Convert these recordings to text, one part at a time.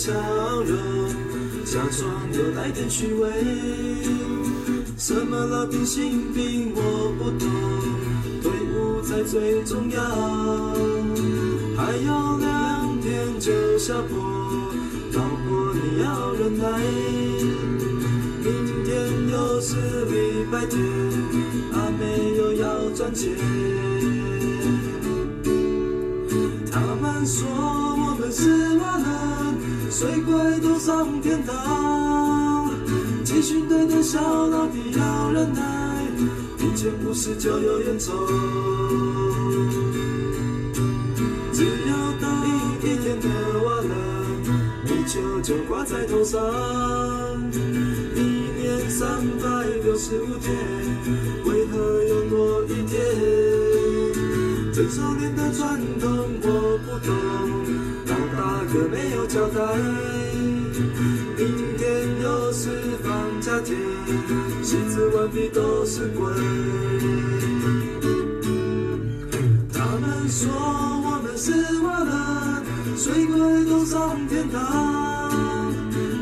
笑容，假装有带点虚伪。什么老兵新病我不懂，队伍才最重要。还有两天就下坡，老婆你要忍耐。明天又是礼拜天，阿妹又要赚钱。天堂。集训队的小老弟要忍耐，一件不事就有烟抽。只要到一天的完了，米球就挂在头上。一年三百六十五天，为何又多一天？这少年的传统我不懂，老大哥没有交代。放假天，戏子完毕都是鬼。他们说我们是瓦人，水鬼都上天堂。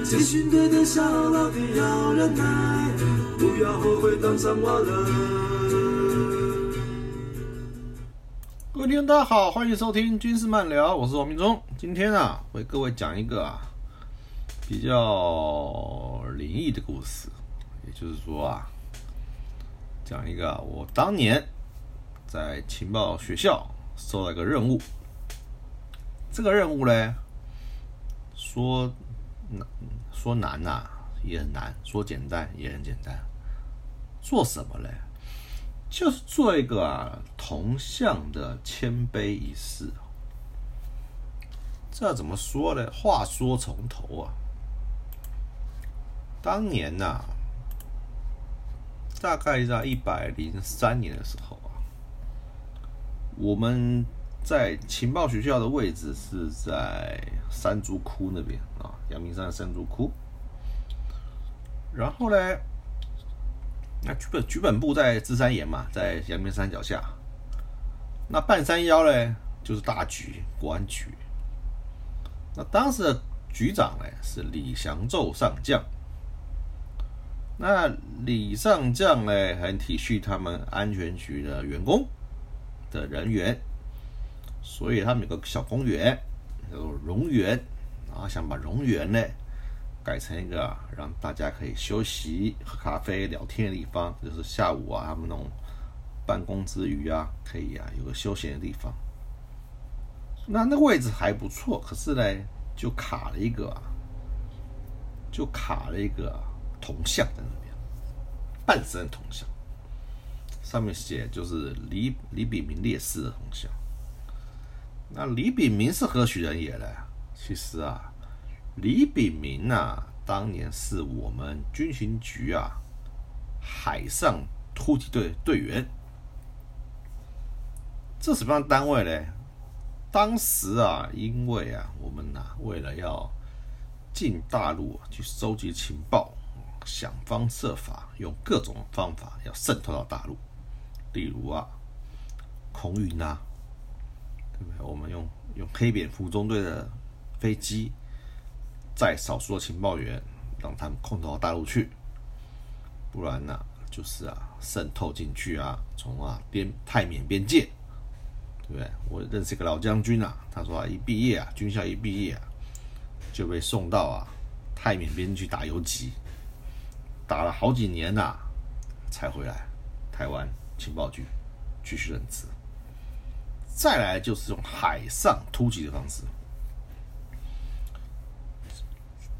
集训队的小老弟要忍耐，不要后悔当上瓦人。各位听众，大家好，欢迎收听军事漫聊，我是王明忠。今天啊，为各位讲一个啊比较灵异的故事，也就是说啊，讲一个我当年在情报学校收了一个任务。这个任务呢，说难说难呐、也很难；说简单也很简单。做什么嘞？就是做一个铜像的谦卑仪式。这怎么说呢？话说从头啊，当年呐、大概在一百零三年的时候啊，我们在情报学校的位置是在山竹窟那边啊，阳明山的山竹窟。然后呢，那局本局本部在芝山岩嘛，在阳明山脚下。那半山腰呢，就是大局国安局。那当时的局长呢是李祥宙上将。那李上将呢很体恤他们安全局的员工的人员，所以他们有个小公园叫做荣园，然后想把荣园呢改成一个让大家可以休息、喝咖啡、聊天的地方，就是下午啊，他们那种办公之余啊，可以啊有个休闲的地方。那那个位置还不错，可是呢，就卡了一个，就卡了一个铜像在那边，半身铜像，上面写就是李李炳明烈士的铜像。那李炳明是何许人也呢？其实啊，李炳明呐、当年是我们军情局啊海上突击队队员。这什么样的单位呢？当时啊，因为啊，我们呐、为了要进大陆去收集情报，想方设法用各种方法要渗透到大陆，例如啊，空运啊，对不对？我们用用黑蝙蝠中队的飞机载少数的情报员，让他们空投到大陆去，不然呢、就是啊渗透进去啊，从啊边泰缅边界，对不对？我认识一个老将军啊，他说啊，一毕业啊，军校一毕业啊，就被送到啊泰缅边去打游击，打了好几年呐、才回来台湾情报局继续任职。再来就是用海上突击的方式，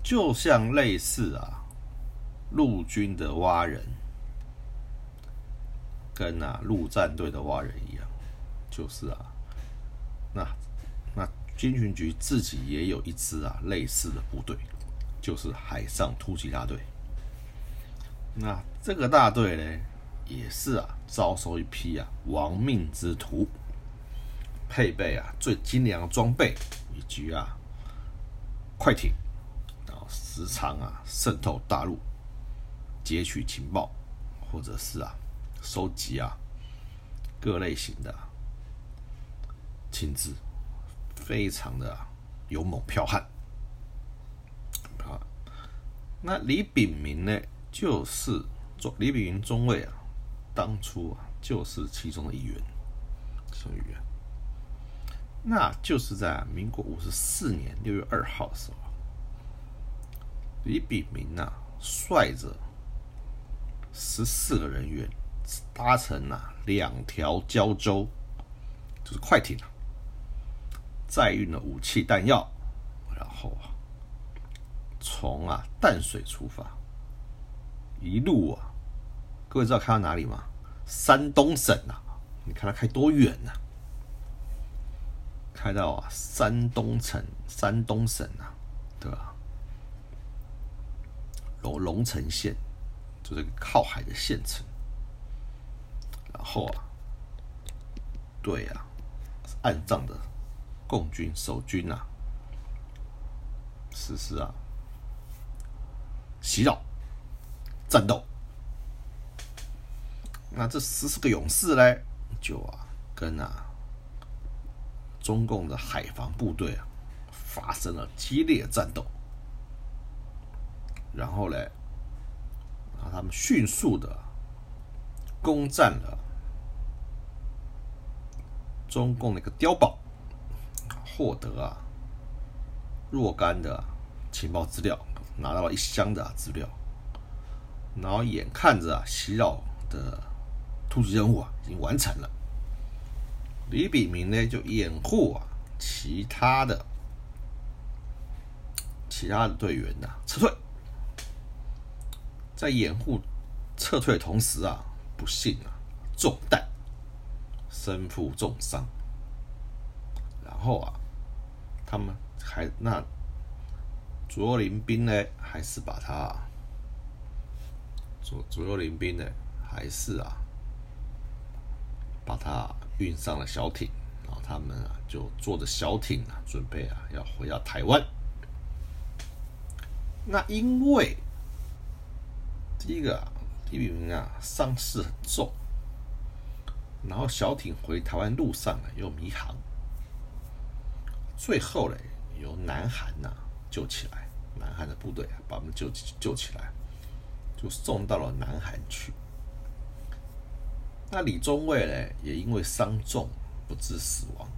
就像类似啊陆军的蛙人，跟啊陆战队的蛙人一样，就是啊，那那军情局自己也有一支啊类似的部队，就是海上突击大队。那这个大队呢，也是啊招收一批啊亡命之徒，配备啊最精良的装备以及啊快艇，然后时常啊渗透大陆，截取情报，或者是啊收集啊各类型的情资，非常的、勇猛剽悍。啊，那李炳明呢，就是中李炳云中尉啊，当初啊就是其中的一员，中一员。那就是在民国五十四年六月二号的时候，李炳明啊，率着十四个人员搭乘啊两条胶州，就是快艇啊，载运了武器弹药，然后啊，从啊淡水出发，一路啊，各位知道开到哪里吗？山东省啊，你看他开多远啊？开到啊，山东省，山东省啊，对吧？龙龙城县，就是靠海的县城。然后啊，对啊，岸上的共军守军啊，实施啊袭扰战斗。那这十四个勇士呢，就啊跟啊。中共的海防部队啊，发生了激烈战斗，然后呢，啊，他们迅速的攻占了中共的一个碉堡，获得啊若干的情报资料，拿到了一箱的资料，然后眼看着啊袭扰的突击任务啊已经完成了。李炳明呢，就掩护啊其他的其他的队员呐撤退，在掩护撤退的同时啊，不幸啊中弹，身负重伤。然后啊，他们还那卓林兵呢，还是把他左左右邻兵呢，还是啊把他。运上了小艇，然后他们啊就坐着小艇啊，准备啊要回到台湾。那因为第一个李炳明啊伤势很重，然后小艇回台湾路上呢又迷航，最后呢由南韩呐救起来，南韩的部队啊把我们救救起来，就送到了南韩去。那李宗伟呢，也因为伤重不治死亡。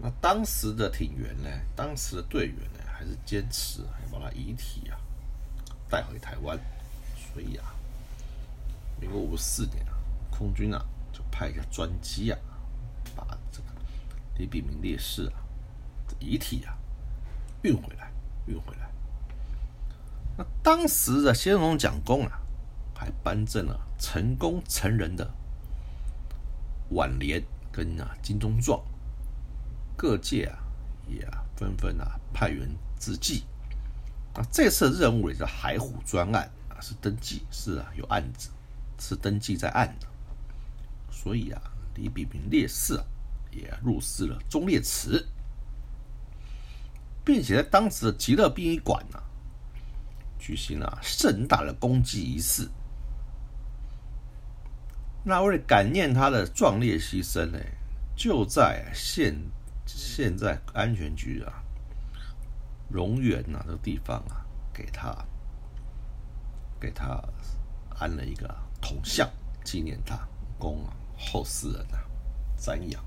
那当时的艇员呢，当时的队员呢，还是坚持要把他遗体啊带回台湾。所以啊，民国五四年啊，空军啊就派一个专机啊，把这个李炳明烈士啊遗体啊运回来，运回来。那当时的先锋蒋公啊。还颁赠了成功成人的挽联跟啊金钟状，各界啊也纷纷啊派员致祭。啊，这次任务也叫海虎专案啊，是登记是啊有案子，是登记在案的。所以啊，李炳明烈士啊也入祀了忠烈祠，并且在当时的极乐殡仪馆呢举行了盛大的公祭仪式。那为了感念他的壮烈牺牲呢，就在现现在安全局啊，荣园呐这个地方啊，给他给他安了一个铜像，纪念他，供后世人啊瞻仰。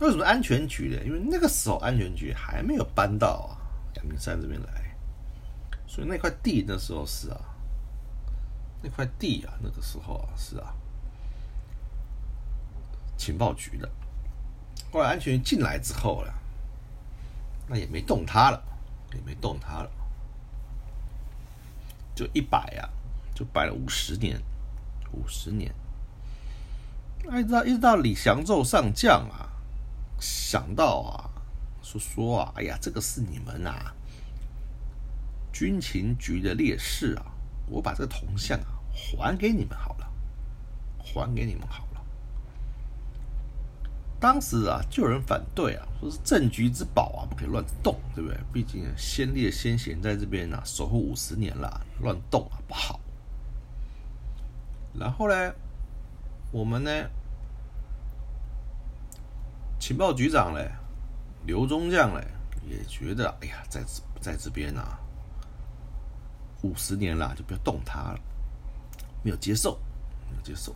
为什么安全局呢？因为那个时候安全局还没有搬到啊阳明山这边来，所以那块地那时候是啊。那块地啊，那个时候啊，是啊，情报局的。后来安全进来之后呢，那也没动他了，也没动他了，就一摆呀，就摆了五十年，五十年。一直到一直到李祥宙上将啊，想到啊，说说啊，哎呀，这个是你们啊，军情局的烈士啊，我把这个铜像啊。还给你们好了，还给你们好了。当时啊，就有人反对啊，说是政局之宝啊，不可以乱动，对不对？毕竟先烈先贤在这边啊，守护五十年了，乱动啊不好。然后呢，我们呢，情报局长呢，刘中将嘞也觉得，哎呀，在在这边啊，五十年了，就不要动他了，没有接受，没有接受。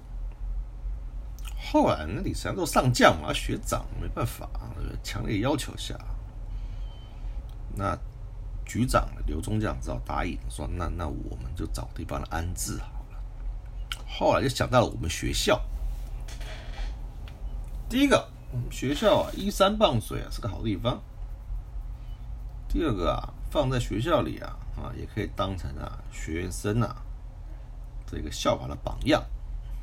后来那李三做上将嘛，学长没办法，强烈要求下，那局长刘中将只好答应说：“那那我们就找地方安置好了。”后来就想到了我们学校。第一个，我们学校啊，依山傍水啊，是个好地方。第二个啊，放在学校里啊，啊，也可以当成啊学生啊这个效法的榜样。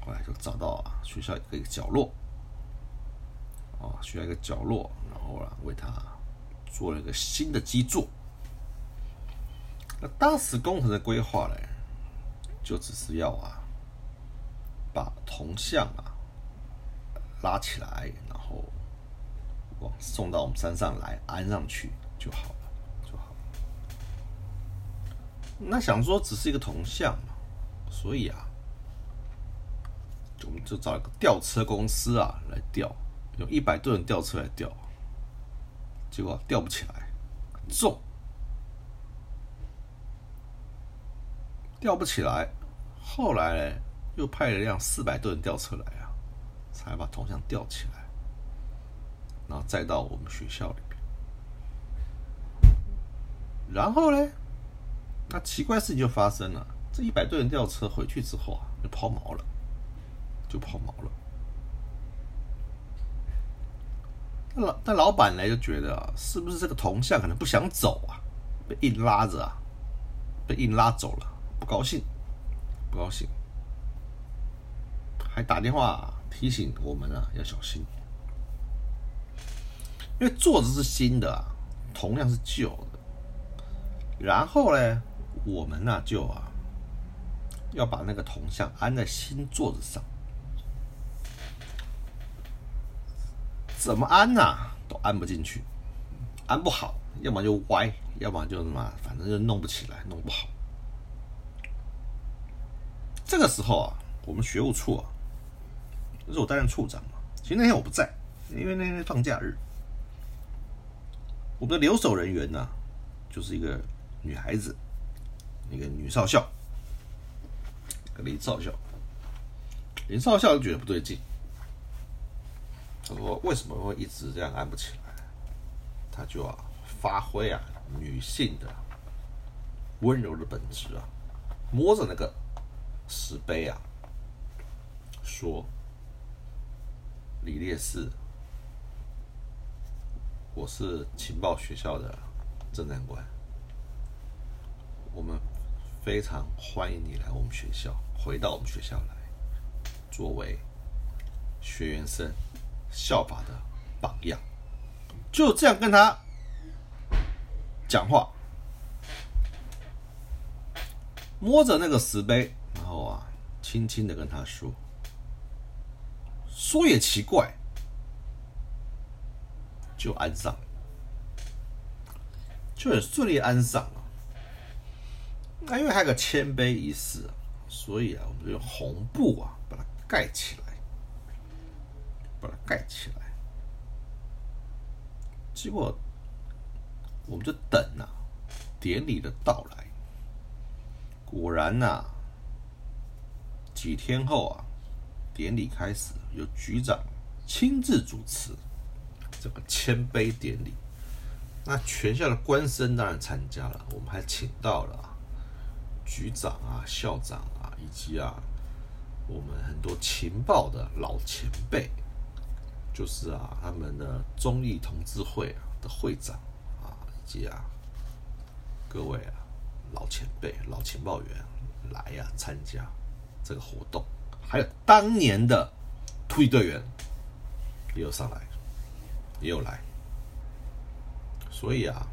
后来就找到啊学校一个角落，啊，学校一个角落，然后啊为他做了一个新的基座。那当时工程的规划呢，就只是要啊把铜像啊。拉起来，然后往送到我们山上来安上去就好了，就好了。那想说只是一个铜像嘛，所以啊，我们就找一个吊车公司啊来吊，用一百吨吊车来吊，结果吊不起来，重，吊不起来。后来呢，又派了一辆四百吨吊车来啊。才把铜像吊起来，然后再到我们学校里边。然后呢，那奇怪事情就发生了。这一百多人吊车回去之后啊，就抛锚了，就抛锚了。那老但老板呢就觉得啊，是不是这个铜像可能不想走啊，被硬拉着啊，被硬拉走了，不高兴，不高兴，还打电话。提醒我们啊，要小心，因为座子是新的，铜像是旧的。然后呢，我们呢就啊要把那个铜像安在新座子上，怎么安呢？都安不进去，安不好，要么就歪，要么就什么，反正就弄不起来，弄不好。这个时候啊，我们学务处啊。就是我担任处长嘛，其实那天我不在，因为那天放假日。我们的留守人员呢，就是一个女孩子，一个女少校，林少校。林少校就觉得不对劲，他说：“为什么会一直这样按不起来？”他就啊，发挥啊女性的温柔的本质啊，摸着那个石碑啊，说。李烈士，我是情报学校的侦探官，我们非常欢迎你来我们学校，回到我们学校来，作为学员生效法的榜样，就这样跟他讲话，摸着那个石碑，然后啊，轻轻的跟他说。说也奇怪，就安上，就很顺利安上了。那因为还有个谦卑仪式，所以啊，我们就用红布啊把它盖起来，把它盖起来。结果我们就等啊，典礼的到来。果然呐，几天后啊。典礼开始，由局长亲自主持这个谦卑典礼。那全校的官绅当然参加了，我们还请到了局长啊、校长啊，以及啊我们很多情报的老前辈，就是啊他们的中义同志会的会长啊，以及啊各位啊老前辈、老情报员来呀参加这个活动。还有当年的突击队员也有上来，也有来，所以啊，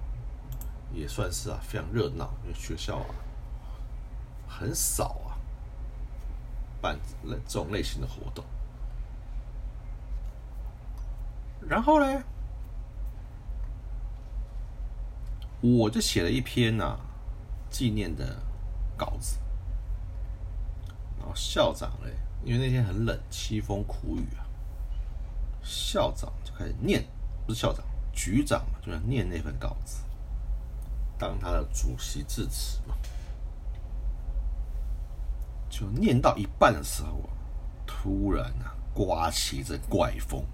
也算是啊非常热闹。因为学校啊很少啊办这种类型的活动。然后呢，我就写了一篇呐纪念的稿子。然后校长嘞，因为那天很冷，凄风苦雨啊，校长就开始念，不是校长，局长嘛，就要念那份稿子，当他的主席致辞嘛。就念到一半的时候啊，突然啊，刮起一阵怪风，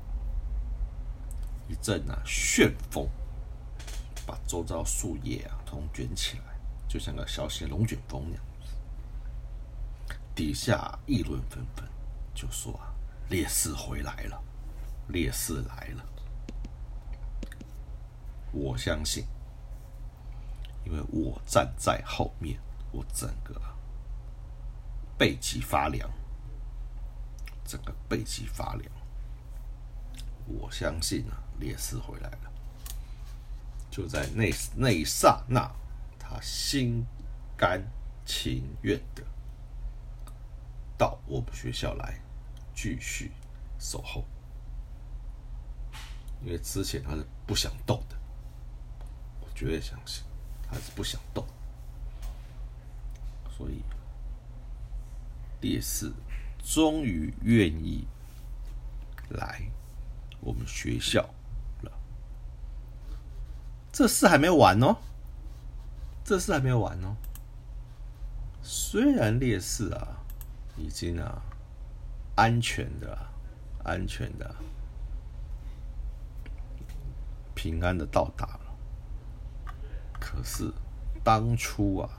一阵啊旋风，把周遭树叶啊通卷起来，就像个小型龙卷风那样。底下议论纷纷，就说啊，烈士回来了，烈士来了。我相信，因为我站在后面，我整个。背脊发凉，整个背脊发凉。我相信啊，烈士回来了。就在那那一刹那，他心甘情愿的到我们学校来继续守候，因为之前他是不想动的。我绝对相信他是不想动，所以。烈士终于愿意来我们学校了。这事还没完哦，这事还没完哦。虽然烈士啊已经啊安全的、安全的、平安的到达了，可是当初啊。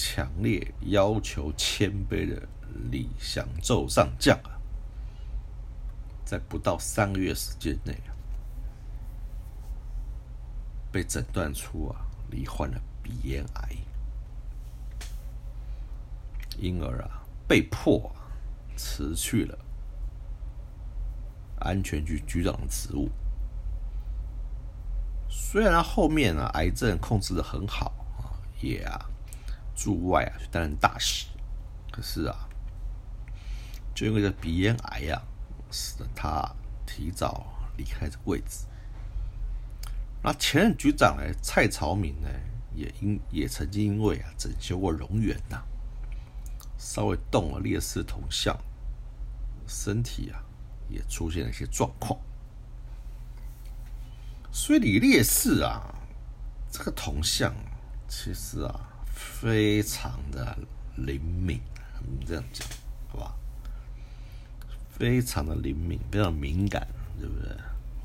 强烈要求谦卑的李祥宙上将啊，在不到三个月时间内啊，被诊断出啊罹患了鼻咽癌，因而啊被迫啊辞去了安全局局长的职务。虽然后面啊癌症控制的很好啊，也啊。驻外啊，去担任大使，可是啊，就因为这鼻咽癌呀，使得他提早离开这位置。那前任局长呢，蔡朝明呢，也因也曾经因为啊整修过容园呐，稍微动了烈士铜像，身体啊也出现了一些状况。所以李烈士啊，这个铜像其实啊。非常的灵敏，这样讲，好吧？非常的灵敏，非常敏感，对不对？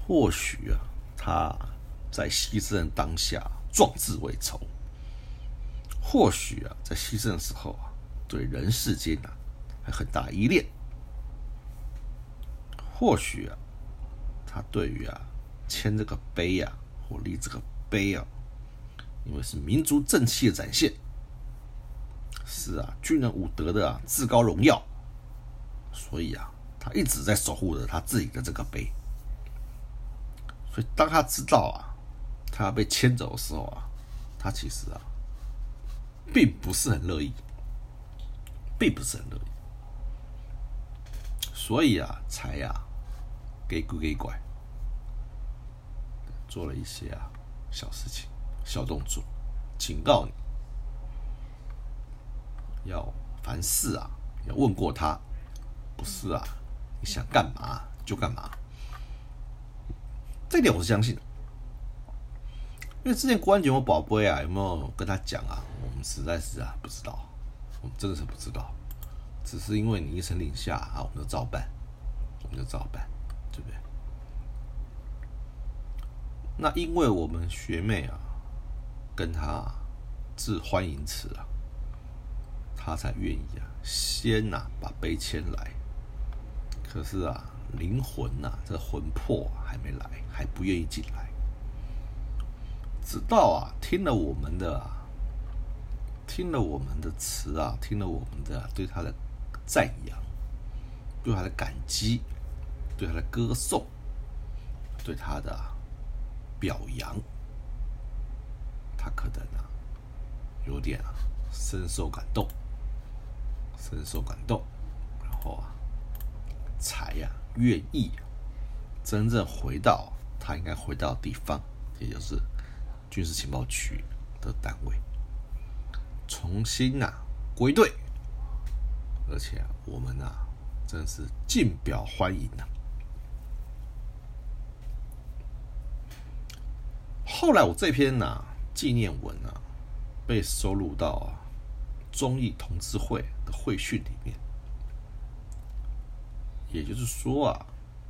或许啊，他在牺牲当下壮志未酬；或许啊，在牺牲的时候啊，对人世间啊还很大依恋；或许啊，他对于啊签这个碑啊或立这个碑啊，因为是民族正气的展现。是啊，军人武德的啊，至高荣耀。所以啊，他一直在守护着他自己的这个碑。所以当他知道啊，他要被牵走的时候啊，他其实啊，并不是很乐意，并不是很乐意。所以啊，才呀，给鬼给拐，做了一些啊小事情、小动作，警告你。要凡事啊，要问过他，不是啊？你想干嘛就干嘛，这点我是相信的。因为之前国安局我宝贝啊，有没有跟他讲啊？我们实在是啊，不知道，我们真的是不知道。只是因为你一声令下啊，我们就照办，我们就照办，对不对？那因为我们学妹啊，跟他致欢迎词啊。他才愿意啊，先呐把碑迁来。可是啊，灵魂呐，这魂魄还没来，还不愿意进来。直到啊，听了我们的，听了我们的词啊，听了我们的对他的赞扬，对他的感激，对他的歌颂，对他的表扬，他可能啊，有点啊，深受感动。深受感动，然后啊，才呀愿意真正回到他应该回到的地方，也就是军事情报局的单位，重新呐归队，而且我们呐真是尽表欢迎呐。后来我这篇呐纪念文啊，被收录到啊中义同志会的会训里面。也就是说啊，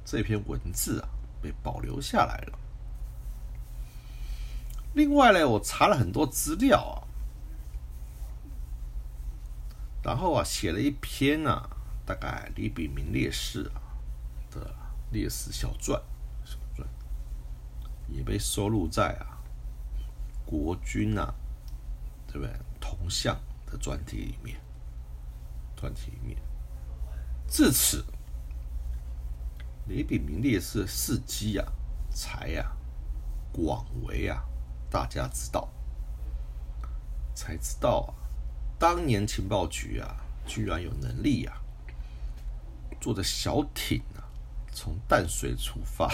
这篇文字啊被保留下来了。另外呢，我查了很多资料啊，然后啊写了一篇啊，大概李炳明烈士啊的烈士小传，小传也被收录在啊国军啊，对不对？铜像的专题里面，专题里面，至此。李炳明烈士事迹啊，才呀广为啊大家知道，才知道啊，当年情报局啊，居然有能力啊，坐着小艇啊，从淡水出发，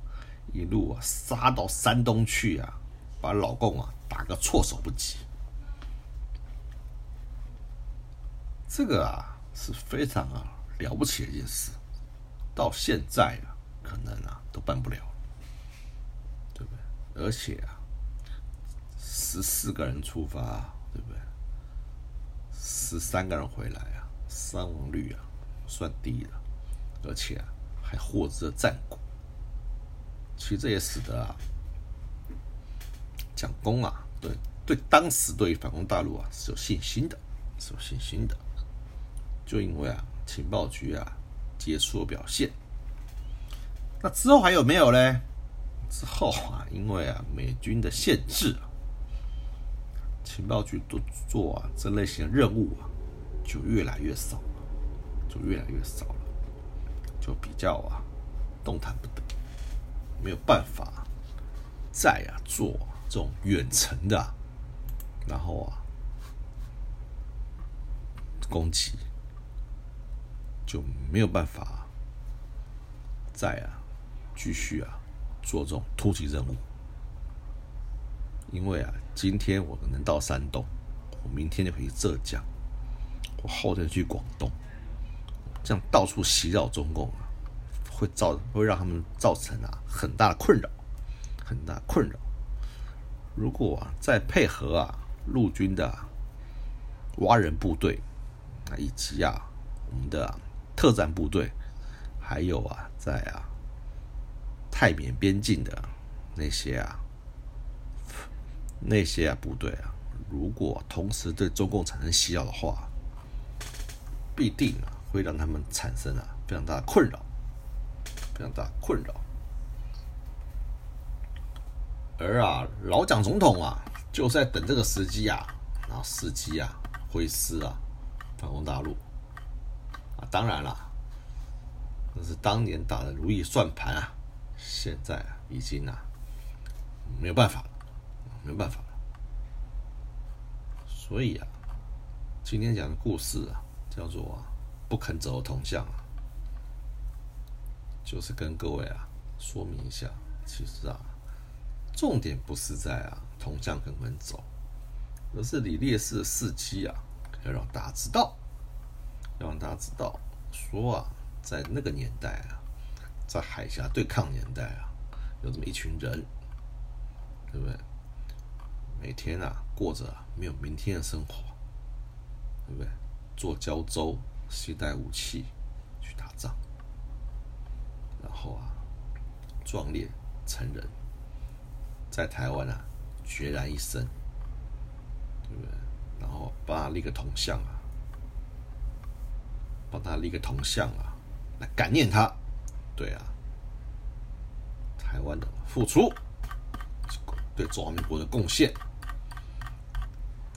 一路啊杀到山东去啊，把老共啊打个措手不及。这个啊是非常啊了不起的一件事。到现在啊，可能啊都办不了，对不对？而且啊，十四个人出发，对不对？十三个人回来啊，伤亡率啊算低了，而且啊还获知了战果。其实这也使得啊，蒋公啊，对对，当时对反攻大陆啊是有信心的，是有信心的。就因为啊，情报局啊。杰出表现。那之后还有没有呢？之后啊，因为啊美军的限制，情报局都做啊这类型任务啊，就越来越少了，就越来越少了，就比较啊动弹不得，没有办法再啊做这种远程的，然后啊攻击。就没有办法再啊继续啊做这种突击任务，因为啊今天我能到山东，我明天就可以浙江，我后天去广东，这样到处袭扰中共啊，会造会让他们造成啊很大的困扰，很大困扰。如果啊再配合啊陆军的挖人部队啊以及啊我们的。特战部队，还有啊，在啊泰缅边境的那些啊那些啊部队啊，如果同时对中共产生袭扰的话，必定啊会让他们产生啊非常大的困扰，非常大的困扰。而啊老蒋总统啊，就在等这个时机啊，然后伺机啊挥师啊反攻大陆。当然了，那是当年打的如意算盘啊，现在啊已经啊没有办法了，没有办法了。所以啊，今天讲的故事啊，叫做啊不肯走铜像啊，就是跟各位啊说明一下，其实啊重点不是在啊铜像肯不肯走，而是李烈士的事迹啊，要让大家知道。要让大家知道，说啊，在那个年代啊，在海峡对抗年代啊，有这么一群人，对不对？每天啊，过着没有明天的生活，对不对？坐胶舟，携带武器去打仗，然后啊，壮烈成人，在台湾啊，孑然一身，对不对？然后帮他立个铜像啊。帮他立个铜像啊，来感念他。对啊，台湾的付出，对中华民国的贡献，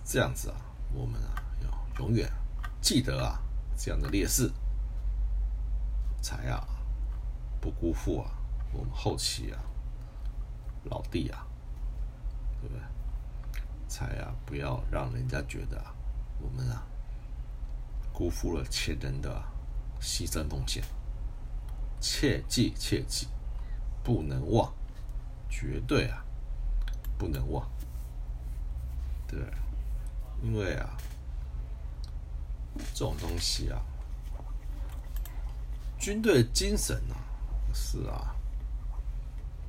这样子啊，我们啊要永远记得啊这样的烈士，才啊不辜负啊我们后期啊老弟啊，对不对？才啊不要让人家觉得啊我们啊。辜负了前人的牺牲奉献，切记切记，不能忘，绝对啊，不能忘。对，因为啊，这种东西啊，军队精神啊，是啊，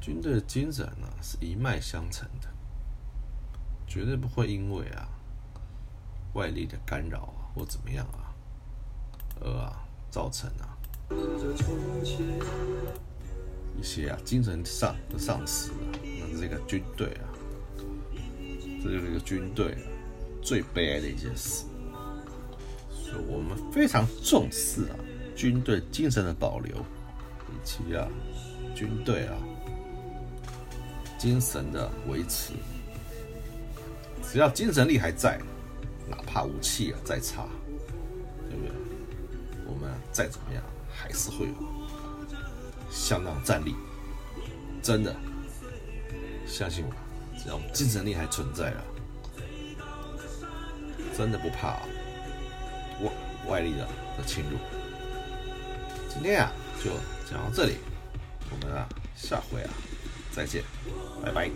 军队精神呢是一脉相承的，绝对不会因为啊外力的干扰啊或怎么样啊而啊造成啊一些啊精神上的丧失啊。那这个军队啊，这就是一个军队最悲哀的一件事。所以我们非常重视啊军队精神的保留，以及啊军队啊精神的维持。只要精神力还在，哪怕武器啊再差，再怎么样，还是会有相当战力。真的，相信我，只要精神力还存在了，真的不怕外外力的的侵入。今天啊，就讲到这里，我们啊下回啊再见，拜拜。